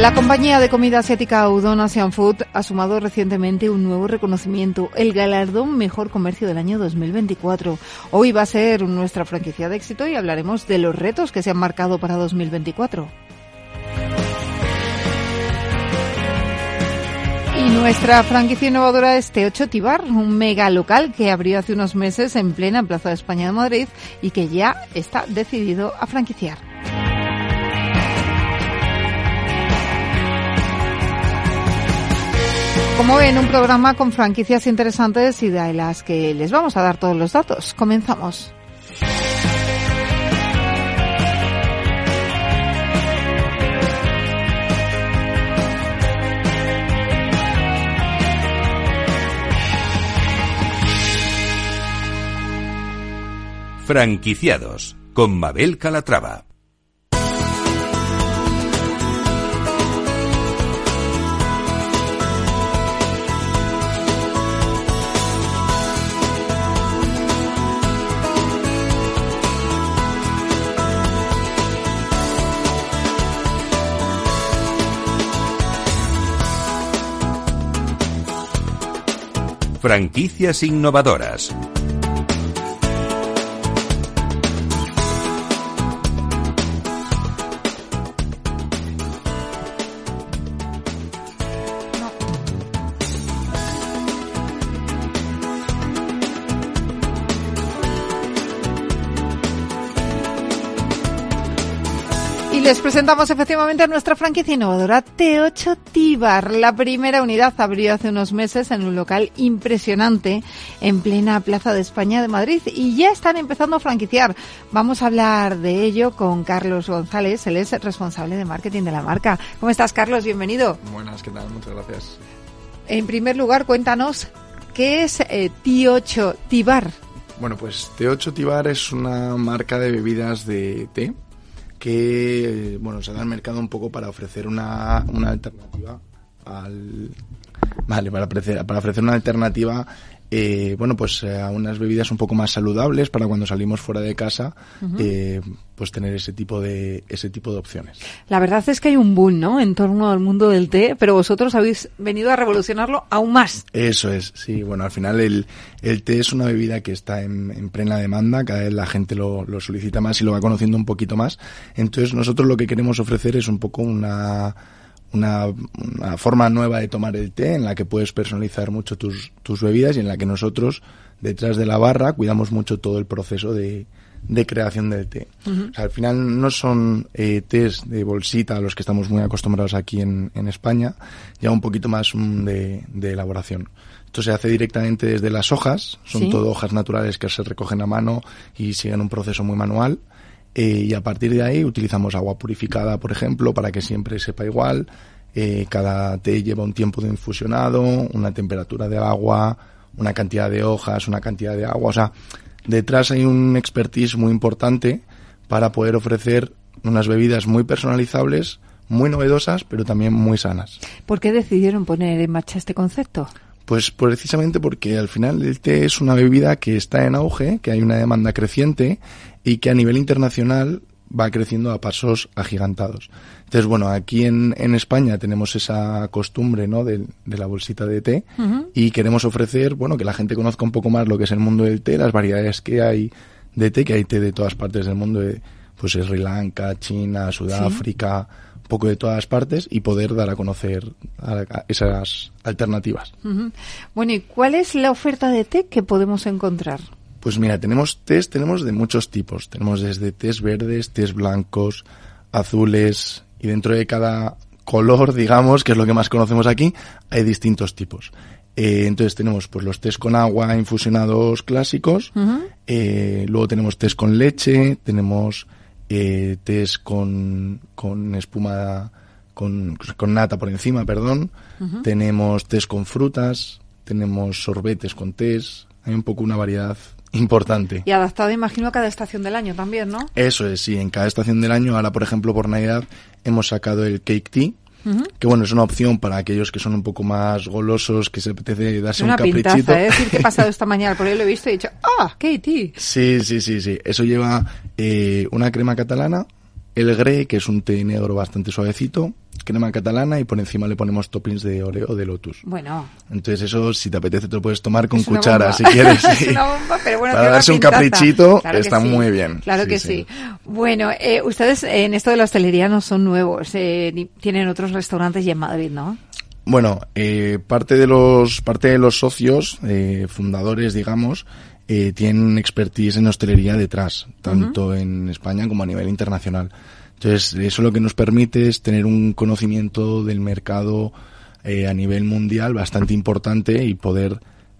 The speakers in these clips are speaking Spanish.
La compañía de comida asiática Udon Asian Food ha sumado recientemente un nuevo reconocimiento, el galardón Mejor Comercio del año 2024. Hoy va a ser nuestra franquicia de éxito y hablaremos de los retos que se han marcado para 2024. Y nuestra franquicia innovadora es T8 Tibar, un mega local que abrió hace unos meses en plena Plaza de España de Madrid y que ya está decidido a franquiciar. Como ven, un programa con franquicias interesantes y de las que les vamos a dar todos los datos. Comenzamos. Franquiciados con Mabel Calatrava. Franquicias innovadoras. Les presentamos efectivamente a nuestra franquicia innovadora T8 Tibar. La primera unidad abrió hace unos meses en un local impresionante en plena Plaza de España de Madrid y ya están empezando a franquiciar. Vamos a hablar de ello con Carlos González, él es responsable de marketing de la marca. ¿Cómo estás, Carlos? Bienvenido. Buenas, ¿qué tal? Muchas gracias. En primer lugar, cuéntanos, ¿qué es eh, T8 Tibar? Bueno, pues T8 Tibar es una marca de bebidas de té que bueno da al mercado un poco para ofrecer una, una alternativa al vale para ofrecer para ofrecer una alternativa eh, bueno, pues eh, a unas bebidas un poco más saludables para cuando salimos fuera de casa, eh, pues tener ese tipo de ese tipo de opciones. La verdad es que hay un boom, ¿no? En torno al mundo del té, pero vosotros habéis venido a revolucionarlo aún más. Eso es, sí. Bueno, al final el, el té es una bebida que está en, en plena demanda, cada vez la gente lo, lo solicita más y lo va conociendo un poquito más. Entonces nosotros lo que queremos ofrecer es un poco una una, forma nueva de tomar el té en la que puedes personalizar mucho tus, tus bebidas y en la que nosotros, detrás de la barra, cuidamos mucho todo el proceso de, de creación del té. al final no son eh, tés de bolsita a los que estamos muy acostumbrados aquí en, en España, ya un poquito más mm, de, de, elaboración. Esto se hace directamente desde las hojas, son todo hojas naturales que se recogen a mano y siguen un proceso muy manual. Eh, y a partir de ahí utilizamos agua purificada, por ejemplo, para que siempre sepa igual. Eh, cada té lleva un tiempo de infusionado, una temperatura de agua, una cantidad de hojas, una cantidad de agua. O sea, detrás hay un expertise muy importante para poder ofrecer unas bebidas muy personalizables, muy novedosas, pero también muy sanas. ¿Por qué decidieron poner en marcha este concepto? Pues precisamente porque al final el té es una bebida que está en auge, que hay una demanda creciente y que a nivel internacional va creciendo a pasos agigantados. Entonces, bueno, aquí en, en España tenemos esa costumbre, ¿no? De, de la bolsita de té y queremos ofrecer, bueno, que la gente conozca un poco más lo que es el mundo del té, las variedades que hay de té, que hay té de todas partes del mundo, de, pues Sri Lanka, China, Sudáfrica, poco de todas partes y poder dar a conocer esas alternativas. Bueno, ¿y cuál es la oferta de té que podemos encontrar? Pues mira, tenemos tés, tenemos de muchos tipos. Tenemos desde tés verdes, tés blancos, azules y dentro de cada color, digamos, que es lo que más conocemos aquí, hay distintos tipos. Eh, entonces tenemos pues los tés con agua infusionados clásicos, eh, luego tenemos tés con leche, tenemos eh, tés con, con espuma con, con nata por encima, perdón. Tenemos tés con frutas, tenemos sorbetes con tés. Hay un poco una variedad importante. Y adaptado, imagino, a cada estación del año también, ¿no? Eso es, sí, en cada estación del año. Ahora, por ejemplo, por Navidad hemos sacado el cake tea, que bueno, es una opción para aquellos que son un poco más golosos, que se apetece darse una un caprichito. Pintaza, ¿eh? decir que he pasado esta mañana por ahí lo he visto y he dicho, ¡ah, tea! Sí, sí, sí, sí. Eso lleva eh, una crema catalana, el grey, que es un té negro bastante suavecito, crema catalana y por encima le ponemos toppings de oreo o de lotus. Bueno. Entonces eso, si te apetece, te lo puedes tomar con cuchara, bomba. si quieres. Es sí. una bomba, pero bueno, Para darse un caprichito Claro está sí. muy bien. Claro Sí, que sí. Bueno, eh, ustedes en esto de la hostelería no son nuevos, eh, ni- tienen otros restaurantes y en Madrid, ¿no? Bueno, eh, parte de los parte de los socios eh, fundadores, digamos, eh, tienen expertise en hostelería detrás, tanto en España como a nivel internacional. Entonces, eso lo que nos permite es tener un conocimiento del mercado eh, a nivel mundial bastante importante y poder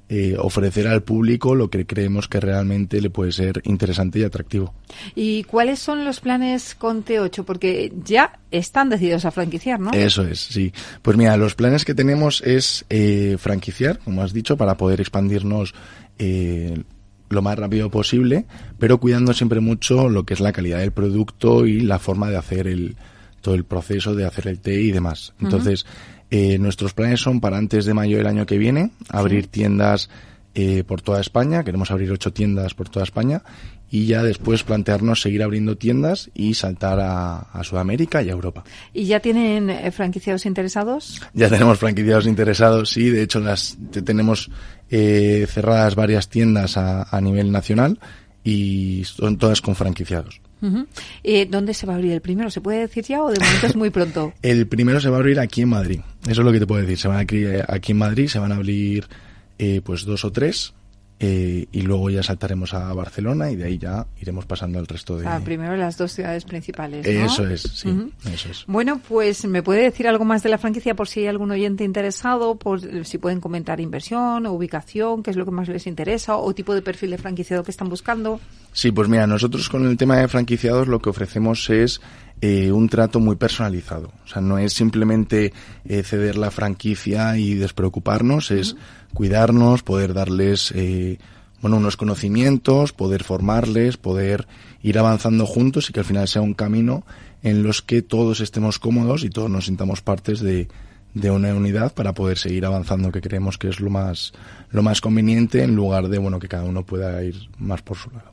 eh, ofrecer al público lo que creemos que realmente le puede ser interesante y atractivo. ¿Y cuáles son los planes con T8? Porque ya están decididos a franquiciar, ¿no? Eso es, sí. Pues mira, los planes que tenemos es eh, franquiciar, como has dicho, para poder expandirnos eh, lo más rápido posible, pero cuidando siempre mucho lo que es la calidad del producto y la forma de hacer el todo el proceso de hacer el té y demás. Entonces, eh, nuestros planes son para antes de mayo del año que viene abrir tiendas eh, por toda España. Queremos abrir ocho tiendas por toda España y ya después plantearnos seguir abriendo tiendas y saltar a, a Sudamérica y a Europa. ¿Y ya tienen eh, franquiciados interesados? Ya tenemos franquiciados interesados, sí. De hecho, las te- tenemos eh, cerradas varias tiendas a, a nivel nacional y son todas con franquiciados. Eh, ¿Dónde se va a abrir el primero? ¿Se puede decir ya o de momento es muy pronto? El primero se va a abrir aquí en Madrid. Eso es lo que te puedo decir. Se van a abrir aquí en Madrid, se van a abrir eh, pues dos o tres eh, y luego ya saltaremos a Barcelona y de ahí ya iremos pasando al resto de. Ah, primero las dos ciudades principales. ¿no? Eso es, sí, Ujú. eso es. Bueno, pues me puede decir algo más de la franquicia por si hay algún oyente interesado, por si pueden comentar inversión o ubicación, qué es lo que más les interesa o tipo de perfil de franquiciado que están buscando. Sí, pues mira, nosotros con el tema de franquiciados lo que ofrecemos es eh, un trato muy personalizado. O sea, no es simplemente eh, ceder la franquicia y despreocuparnos, es cuidarnos, poder darles eh, bueno, unos conocimientos, poder formarles, poder ir avanzando juntos y que al final sea un camino en los que todos estemos cómodos y todos nos sintamos partes de, de una unidad para poder seguir avanzando, que creemos que es lo más, lo más conveniente en lugar de bueno que cada uno pueda ir más por su lado.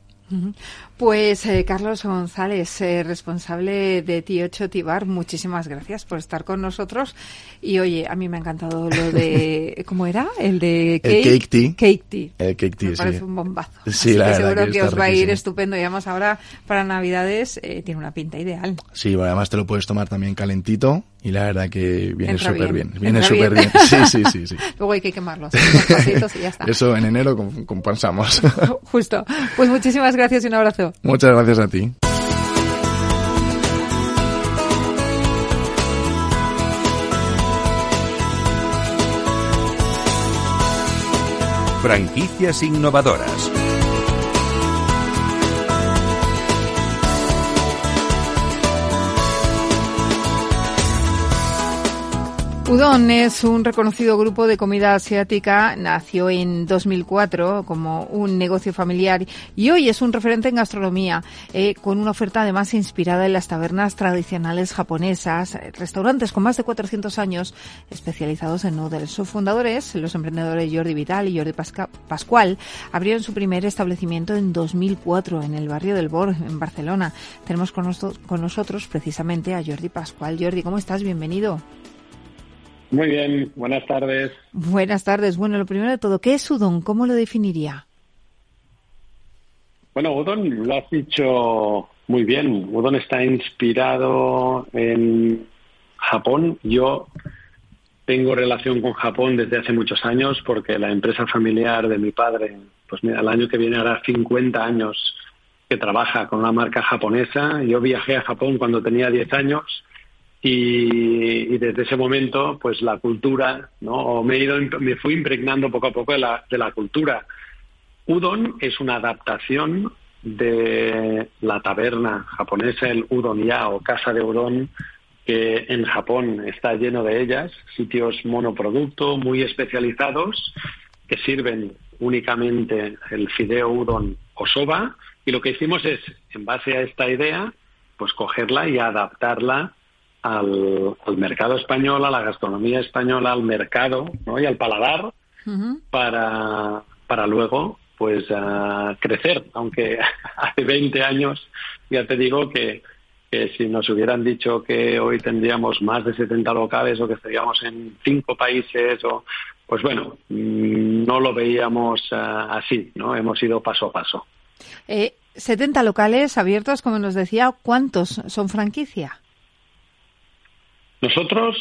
Pues eh, Carlos González, eh, responsable de T8 Tibar, muchísimas gracias por estar con nosotros. Y oye, a mí me ha encantado lo de, ¿cómo era? El de El cake, tea. Cake tea. El cake tea, me sí. parece un bombazo. Sí, Así la que verdad seguro que os va a ir estupendo. Y además ahora para Navidades eh, tiene una pinta ideal. Sí, bueno, además te lo puedes tomar también calentito y la verdad que viene súper bien, bien. Viene súper bien. bien. Sí, sí, sí, sí. Luego hay que quemarlos, y ya está. Eso en enero com- compensamos. Justo. Pues muchísimas gracias y un abrazo. Muchas gracias a ti. Franquicias innovadoras. Udon es un reconocido grupo de comida asiática. Nació en 2004 como un negocio familiar y hoy es un referente en gastronomía, eh, con una oferta además inspirada en las tabernas tradicionales japonesas, eh, restaurantes con más de 400 años especializados en noodles. Sus fundadores, los emprendedores Jordi Vital y Jordi Pasca- Pascual, abrieron su primer establecimiento en 2004 en el barrio del Bor, en Barcelona. Tenemos con, noso- con nosotros precisamente a Jordi Pascual. Jordi, ¿cómo estás? Bienvenido. Muy bien, buenas tardes. Buenas tardes. Bueno, lo primero de todo, ¿qué es udon? ¿Cómo lo definiría? Bueno, Udon lo has dicho muy bien. Udon está inspirado en Japón. Yo tengo relación con Japón desde hace muchos años porque la empresa familiar de mi padre, pues mira, el año que viene hará 50 años que trabaja con una marca japonesa. Yo viajé a Japón cuando tenía 10 años y, desde ese momento, pues la cultura, ¿no? O me he ido, me fui impregnando poco a poco de la, de la cultura. Udon es una adaptación de la taberna japonesa, el udon ya o casa de udon, que en Japón está lleno de ellas, sitios monoproducto muy especializados que sirven únicamente el fideo udon o soba y lo que hicimos es, en base a esta idea, pues cogerla y adaptarla al, mercado español, a la gastronomía española, al mercado ¿no? y al paladar para, para luego pues crecer, aunque hace 20 años ya te digo que, que si nos hubieran dicho que hoy tendríamos más de 70 locales o que estaríamos en cinco países o pues bueno, mm, no lo veíamos así, ¿no? Hemos ido paso a paso. Eh, 70 locales abiertos, como nos decía, ¿cuántos son franquicia? Nosotros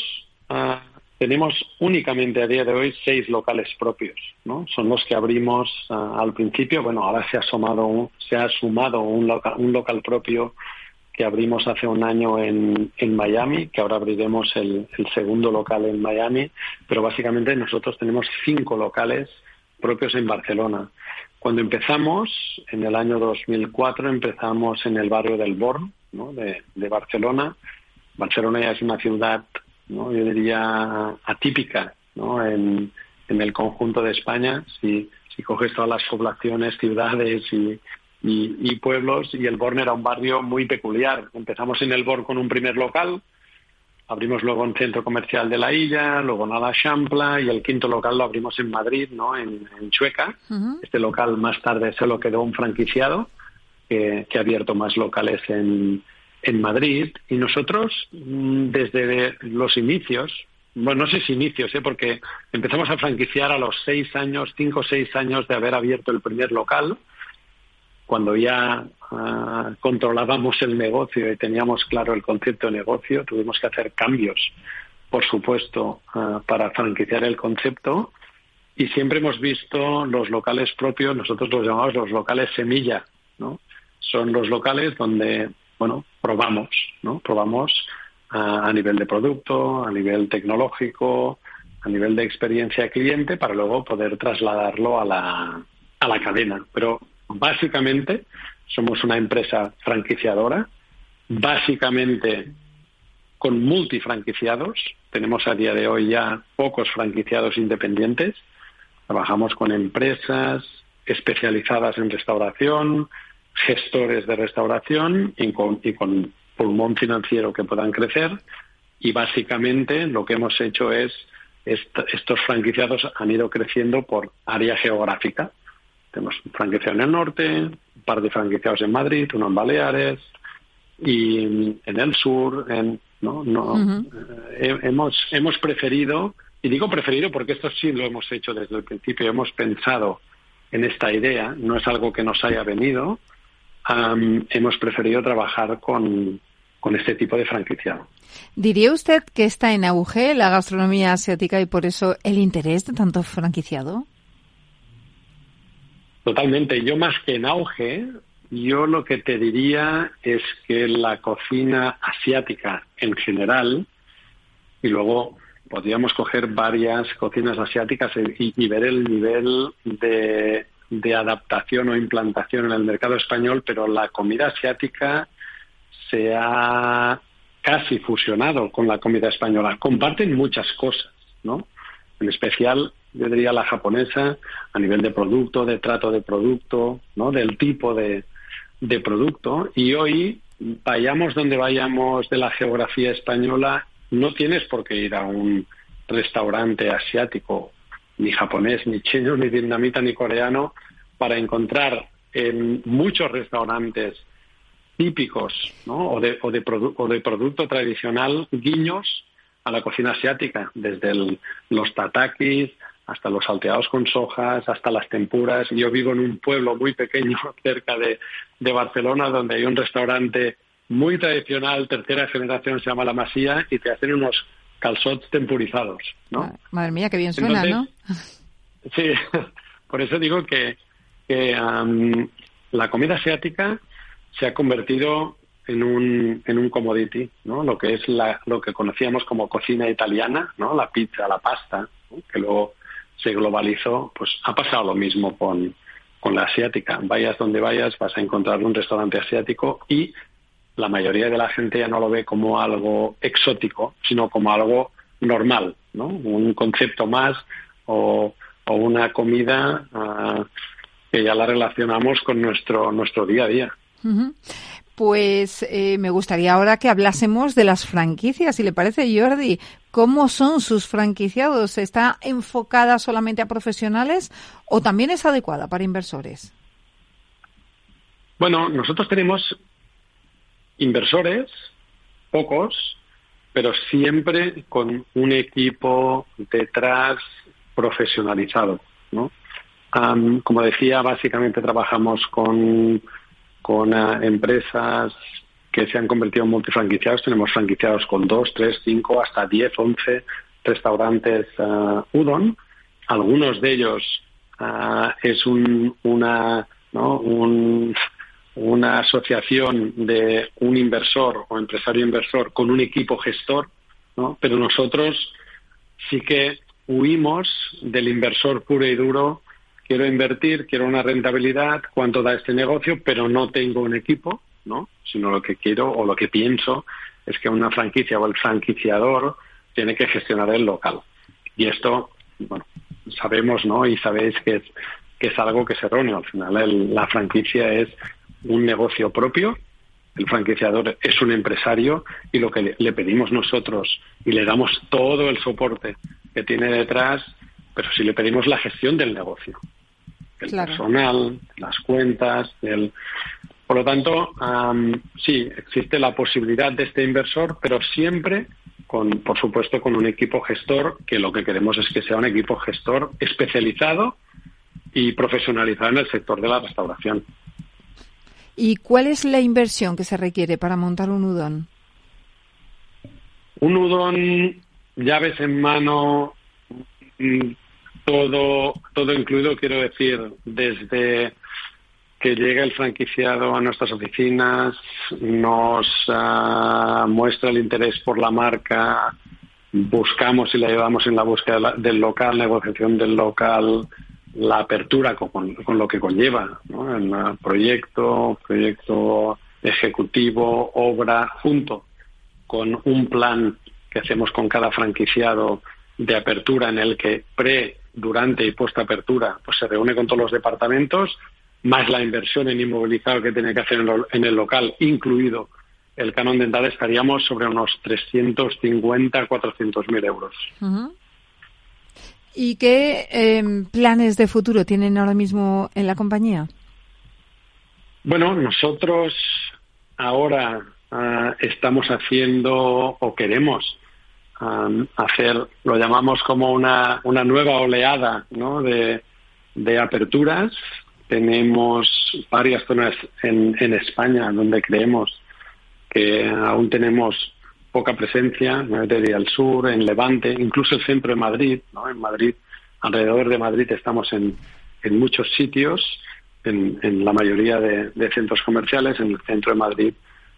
ah, tenemos únicamente a día de hoy seis locales propios, ¿no? Son los que abrimos ah, al principio. Bueno, ahora se ha sumado, se ha sumado un local, un local propio que abrimos hace un año en, en Miami, que ahora abriremos el, el, segundo local en Miami, pero básicamente nosotros tenemos cinco locales propios en Barcelona. Cuando empezamos, en el año 2004, empezamos en el barrio del Born, de Barcelona. Barcelona ya es una ciudad ¿no? yo diría, atípica ¿no? en, en el conjunto de España. Si, si coges todas las poblaciones, ciudades y, y, pueblos, y el Born era un barrio muy peculiar. Empezamos en el Born con un primer local, abrimos luego un centro comercial de la Illa, luego en la Champla y el quinto local lo abrimos en Madrid, ¿no? en, Chueca. Este local más tarde se lo quedó un franquiciado que ha abierto más locales en, en Madrid y nosotros mm, desde los inicios, bueno, no sé si inicios, ¿eh? porque empezamos a franquiciar a los seis años, cinco o seis años de haber abierto el primer local, cuando ya ah, controlábamos el negocio y teníamos claro el concepto de negocio, tuvimos que hacer cambios, por supuesto, ah, para franquiciar el concepto. Y siempre hemos visto los locales propios, nosotros los llamamos los locales semilla, ¿no? Son los locales donde bueno, probamos, ¿no? Probamos a, nivel de producto, a nivel tecnológico, a nivel de experiencia cliente para luego poder trasladarlo a la, a la cadena. Pero básicamente somos una empresa franquiciadora, básicamente con multifranquiciados. Tenemos a día de hoy ya pocos franquiciados independientes. Trabajamos con empresas especializadas en restauración, gestores de restauración y con, y con pulmón financiero que puedan crecer. Y básicamente lo que hemos hecho es, estos franquiciados han ido creciendo por área geográfica. Tenemos un franquiciado en el norte, un par de franquiciados en Madrid, uno en Baleares y en el sur. En, no, no, eh, hemos, hemos preferido, y digo preferido porque esto sí lo hemos hecho desde el principio, hemos pensado en esta idea, no es algo que nos haya venido, hemos preferido trabajar con, con este tipo de franquiciado. ¿Diría usted que está en auge la gastronomía asiática y por eso el interés de tanto franquiciado? Totalmente. Yo más que en auge, yo lo que te diría es que la cocina asiática en general, y luego podríamos coger varias cocinas asiáticas y ver el nivel de de adaptación o implantación en el mercado español, pero la comida asiática se ha casi fusionado con la comida española. Comparten muchas cosas, ¿no? En especial, yo diría la japonesa, a nivel de producto, de trato de producto, ¿no? Del tipo de, de producto. Y hoy, vayamos donde vayamos de la geografía española, no tienes por qué ir a un restaurante asiático ni japonés, ni chino, ni vietnamita, ni coreano, para encontrar en muchos restaurantes típicos ¿no? o, de, o, de o de producto tradicional guiños a la cocina asiática, desde los tatakis hasta los salteados con sojas, hasta las tempuras. Yo vivo en un pueblo muy pequeño cerca de, de Barcelona donde hay un restaurante muy tradicional, tercera generación, se llama La Masía, y te hacen unos calzots tempurizados, ¿no? Madre mía, qué bien suena, ¿no? Sí, por eso digo que, la comida asiática se ha convertido en un, en un commodity, ¿no? Lo que es la, lo que conocíamos como cocina italiana, ¿no? La pizza, la pasta, que luego se globalizó, pues ha pasado lo mismo con, con la asiática. Vayas donde vayas, vas a encontrar un restaurante asiático y la mayoría de la gente ya no lo ve como algo exótico, sino como algo normal, ¿no? Un concepto más o, una comida ah, que ya la relacionamos con nuestro, nuestro día a día. Pues eh, me gustaría ahora que hablásemos de las franquicias, si le parece, Jordi. ¿Cómo son sus franquiciados? ¿Está enfocada solamente a profesionales o también es adecuada para inversores? Bueno, nosotros tenemos inversores, pocos, pero siempre con un equipo detrás profesionalizado. ¿no? como decía, básicamente trabajamos con con eh, empresas que se han convertido en multifranquiciados. Tenemos franquiciados con dos, tres, cinco, hasta diez, once restaurantes uh, udon. Algunos de ellos uh, es un, una, ¿no? un, una asociación de un inversor o empresario inversor con un equipo gestor, ¿no? pero nosotros sí que huimos del inversor puro y duro quiero invertir, quiero una rentabilidad, cuánto da este negocio, pero no tengo un equipo, ¿no? Sino lo que quiero o lo que pienso es que una franquicia o el franquiciador tiene que gestionar el local. Y esto, bueno, sabemos, ¿no? Y sabéis que es, que es algo que se erróneo. Al final, la franquicia es un negocio propio, el franquiciador es un empresario y lo que le pedimos nosotros y le damos todo el soporte que tiene detrás, pero si le pedimos la gestión del negocio el personal, las cuentas, el... Por lo tanto, sí, existe la posibilidad de este inversor, pero siempre con, por supuesto, con un equipo gestor, que lo que queremos es que sea un equipo gestor especializado y profesionalizado en el sector de la restauración. ¿Y cuál es la inversión que se requiere para montar un udon? Un udon, llaves en mano, mm, todo, todo incluido, quiero decir, desde que llega el franquiciado a nuestras oficinas, nos ah, muestra el interés por la marca, buscamos y le ayudamos en la búsqueda del local, negociación del local, la apertura con, con lo que conlleva, ¿no? el proyecto, proyecto ejecutivo, obra, junto con un plan que hacemos con cada franquiciado de apertura en el que pre durante y post apertura, pues se reúne con todos los departamentos, más la inversión en inmovilizado que tiene que hacer en el local, incluido el canon dental, estaríamos sobre unos 350, 400 mil euros. ¿Y qué em, planes de futuro tienen ahora mismo en la compañía? Bueno, nosotros ahora ah, estamos haciendo o queremos hacer, lo llamamos como una, una nueva oleada ¿no? de, de aperturas. Tenemos varias zonas en, en España donde creemos que aún tenemos poca presencia, desde al sur, en Levante, incluso el centro de Madrid, ¿no? En Madrid, alrededor de Madrid estamos en, en muchos sitios, en, la mayoría de, centros comerciales, en el centro de Madrid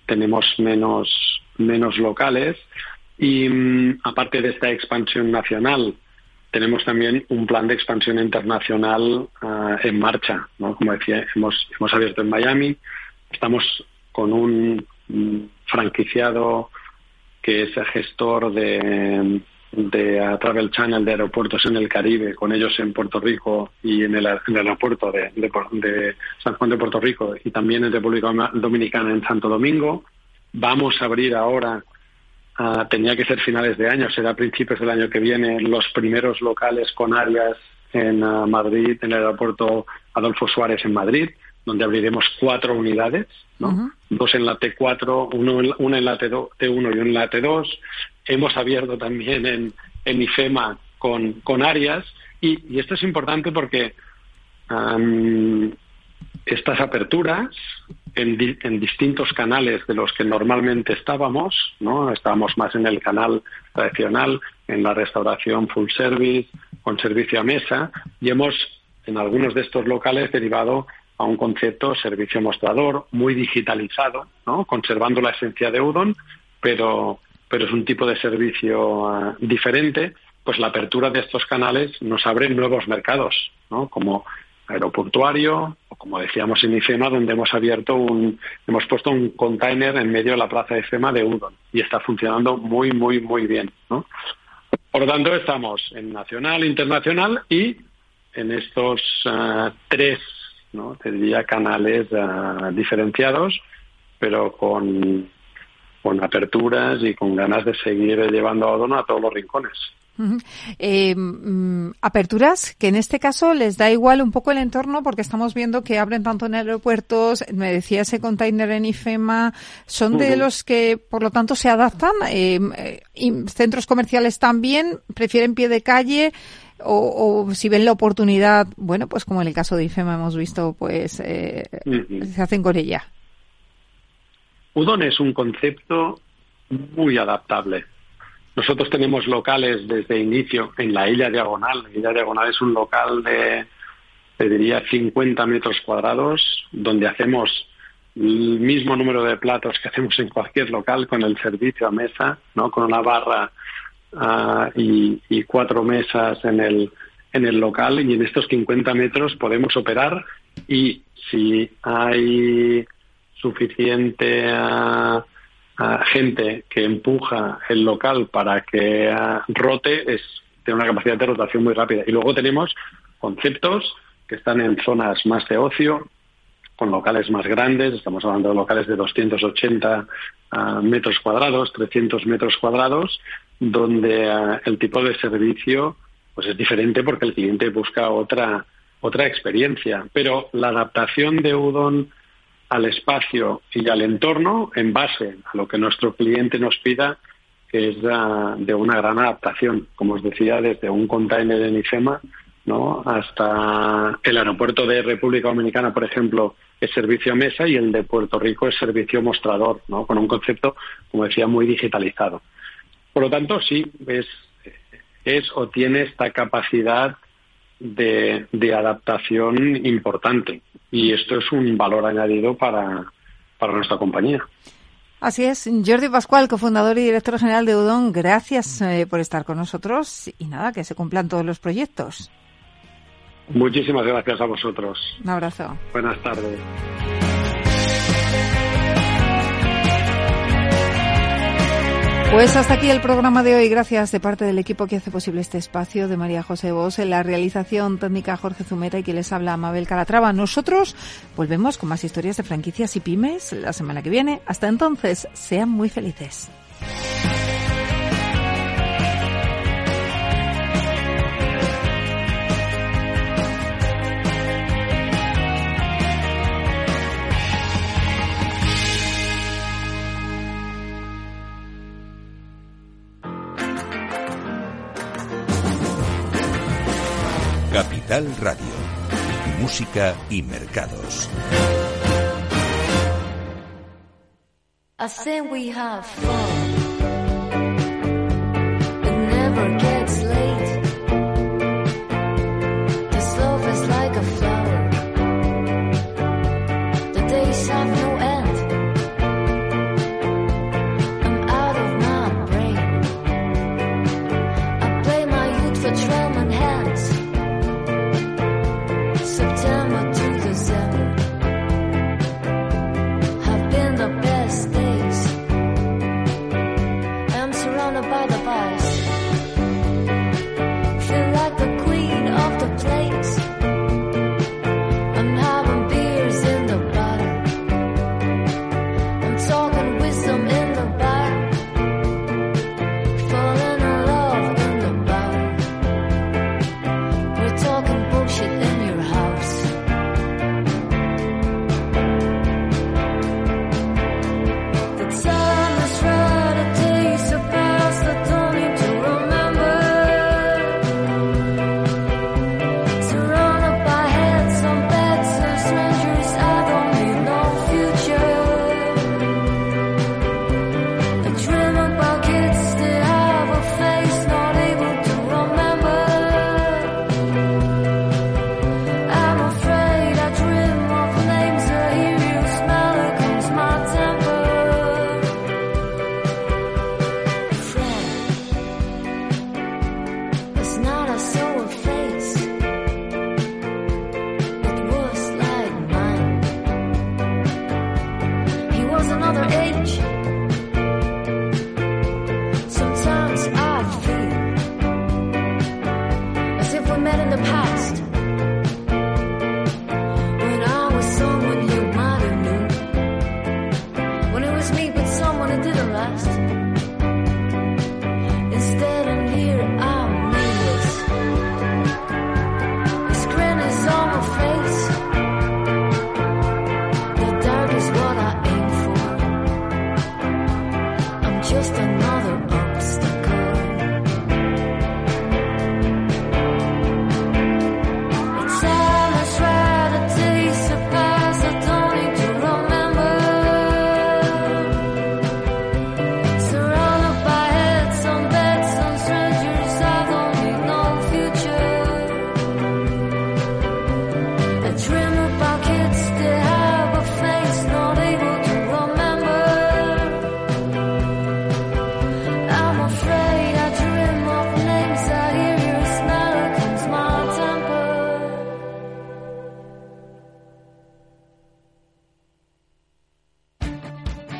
tenemos menos, menos locales, y mm, aparte de esta expansión nacional, tenemos también un plan de expansión internacional ah, en marcha. ¿no? Como decía, hemos, hemos abierto en Miami, estamos con un mm, franquiciado que es el gestor de, de Travel Channel de aeropuertos en el Caribe, con ellos en Puerto Rico y en el, aeropuerto de, de, San Juan de Puerto Rico y también en República Dominicana en Santo Domingo. Vamos a abrir ahora Ah, tenía que ser finales de año, será principios del año que viene, los primeros locales con áreas en ah, Madrid, en el aeropuerto Adolfo Suárez en Madrid, donde abriremos cuatro unidades, ¿no? dos en la T4, uno, una en la T2, T1 y una en la T2. Hemos abierto también en, en IFEMA con, con áreas y, esto es importante porque estas aperturas en, distintos canales de los que normalmente estábamos, ¿no? Estábamos más en el canal tradicional, en la restauración full service, con servicio a mesa, y hemos, en algunos de estos locales, derivado a un concepto servicio mostrador, muy digitalizado, ¿no? Conservando la esencia de Udon, pero, pero es un tipo de servicio ah, diferente, pues la apertura de estos canales nos abre nuevos mercados, ¿no? Como aeroportuario o como decíamos en IFEMA, donde hemos abierto un, hemos puesto un container en medio de la plaza de FEMA de Udon y está funcionando muy, muy, muy bien. ¿no? Por lo tanto, estamos en nacional, internacional y en estos uh, tres, ¿no? te diría, canales uh, diferenciados, pero con, con aperturas y con ganas de seguir llevando a Odon a todos los rincones. Eh, mm, aperturas que en este caso les da igual un poco el entorno porque estamos viendo que abren tanto en aeropuertos, me decía ese container en IFEMA, son de los que por lo tanto se adaptan, eh, centros comerciales también, prefieren pie de calle, o, o, si ven la oportunidad, bueno, pues como en el caso de IFEMA hemos visto, pues eh, se hacen con ella. Udon es un concepto muy adaptable. Nosotros tenemos locales desde inicio en la Isla Diagonal. La Isla Diagonal es un local de, te diría, 50 metros cuadrados, donde hacemos el mismo número de platos que hacemos en cualquier local con el servicio a mesa, ¿no? con una barra uh, y, y, cuatro mesas en el, en el local y en estos 50 metros podemos operar y si hay suficiente uh, gente que empuja el local para que rote es tiene una capacidad de rotación muy rápida. Y luego tenemos conceptos que están en zonas más de ocio, con locales más grandes, estamos hablando de locales de 280 uh, metros cuadrados, 300 metros cuadrados, donde uh, el tipo de servicio pues es diferente porque el cliente busca otra otra experiencia. Pero la adaptación de Udon al espacio y al entorno en base a lo que nuestro cliente nos pida, es de una gran adaptación, como os decía, desde un container en IFEMA ¿no? hasta el aeropuerto de República Dominicana, por ejemplo, es servicio mesa y el de Puerto Rico es servicio mostrador, ¿no? con un concepto, como decía, muy digitalizado. Por lo tanto, sí, es, es o tiene esta capacidad de, de adaptación importante y esto es un valor añadido para, para nuestra compañía. Así es. Jordi Pascual, cofundador y director general de Udon, gracias eh, por estar con nosotros y nada, que se cumplan todos los proyectos. Muchísimas gracias a vosotros. Un abrazo. Buenas tardes. Pues hasta aquí el programa de hoy. Gracias de parte del equipo que hace posible este espacio de María José Bos, en la realización técnica Jorge Zumeta y que les habla Mabel Calatrava. Nosotros volvemos con más historias de franquicias y pymes la semana que viene. Hasta entonces, sean muy felices. Capital Radio. Música y mercados. I say we have fun.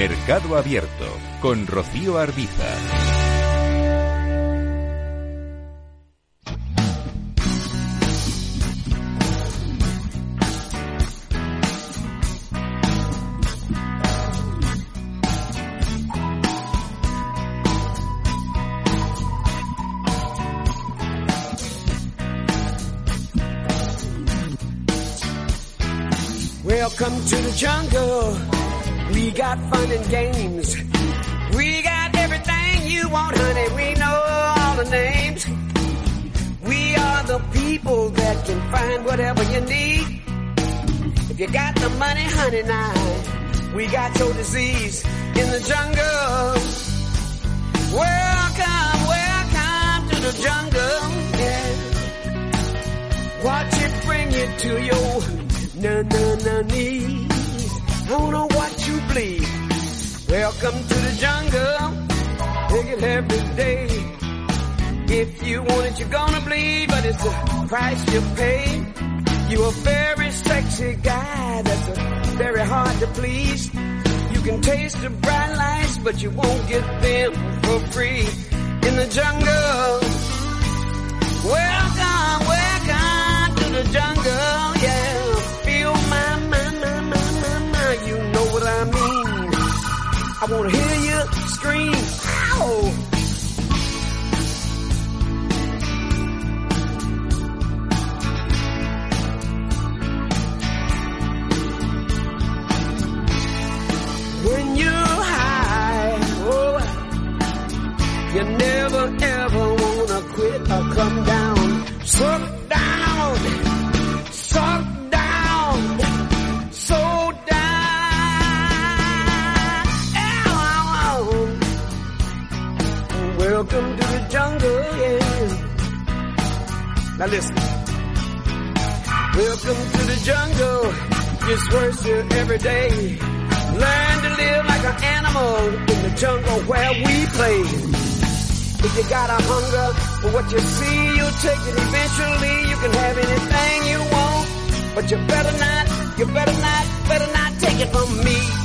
Mercado Abierto con Rocío Arbiza. Welcome to the jungle. We got fun and games. We got everything you want, honey. We know all the names. We are the people that can find whatever you need. If you got the money, honey, now we got your disease in the jungle. Welcome, welcome to the jungle. Yeah. Watch it bring you to your na na na knees. I wanna watch you bleed. Welcome to the jungle. Take it every day. If you want it, you're gonna bleed, but it's the price you pay. You're a very sexy guy that's very hard to please. You can taste the bright lights, but you won't get them for free in the jungle. Welcome, welcome to the jungle, wanna hear you scream, ow! When you're high, oh, you never ever wanna quit or come down. Suck Now listen. Welcome to the jungle. It's worse here every day. Learn to live like an animal in the jungle where we play. If you got a hunger for what you see, you'll take it eventually. You can have anything you want, but you better not, you better not, better not take it from me.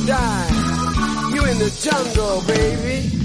Die. You in the jungle, baby.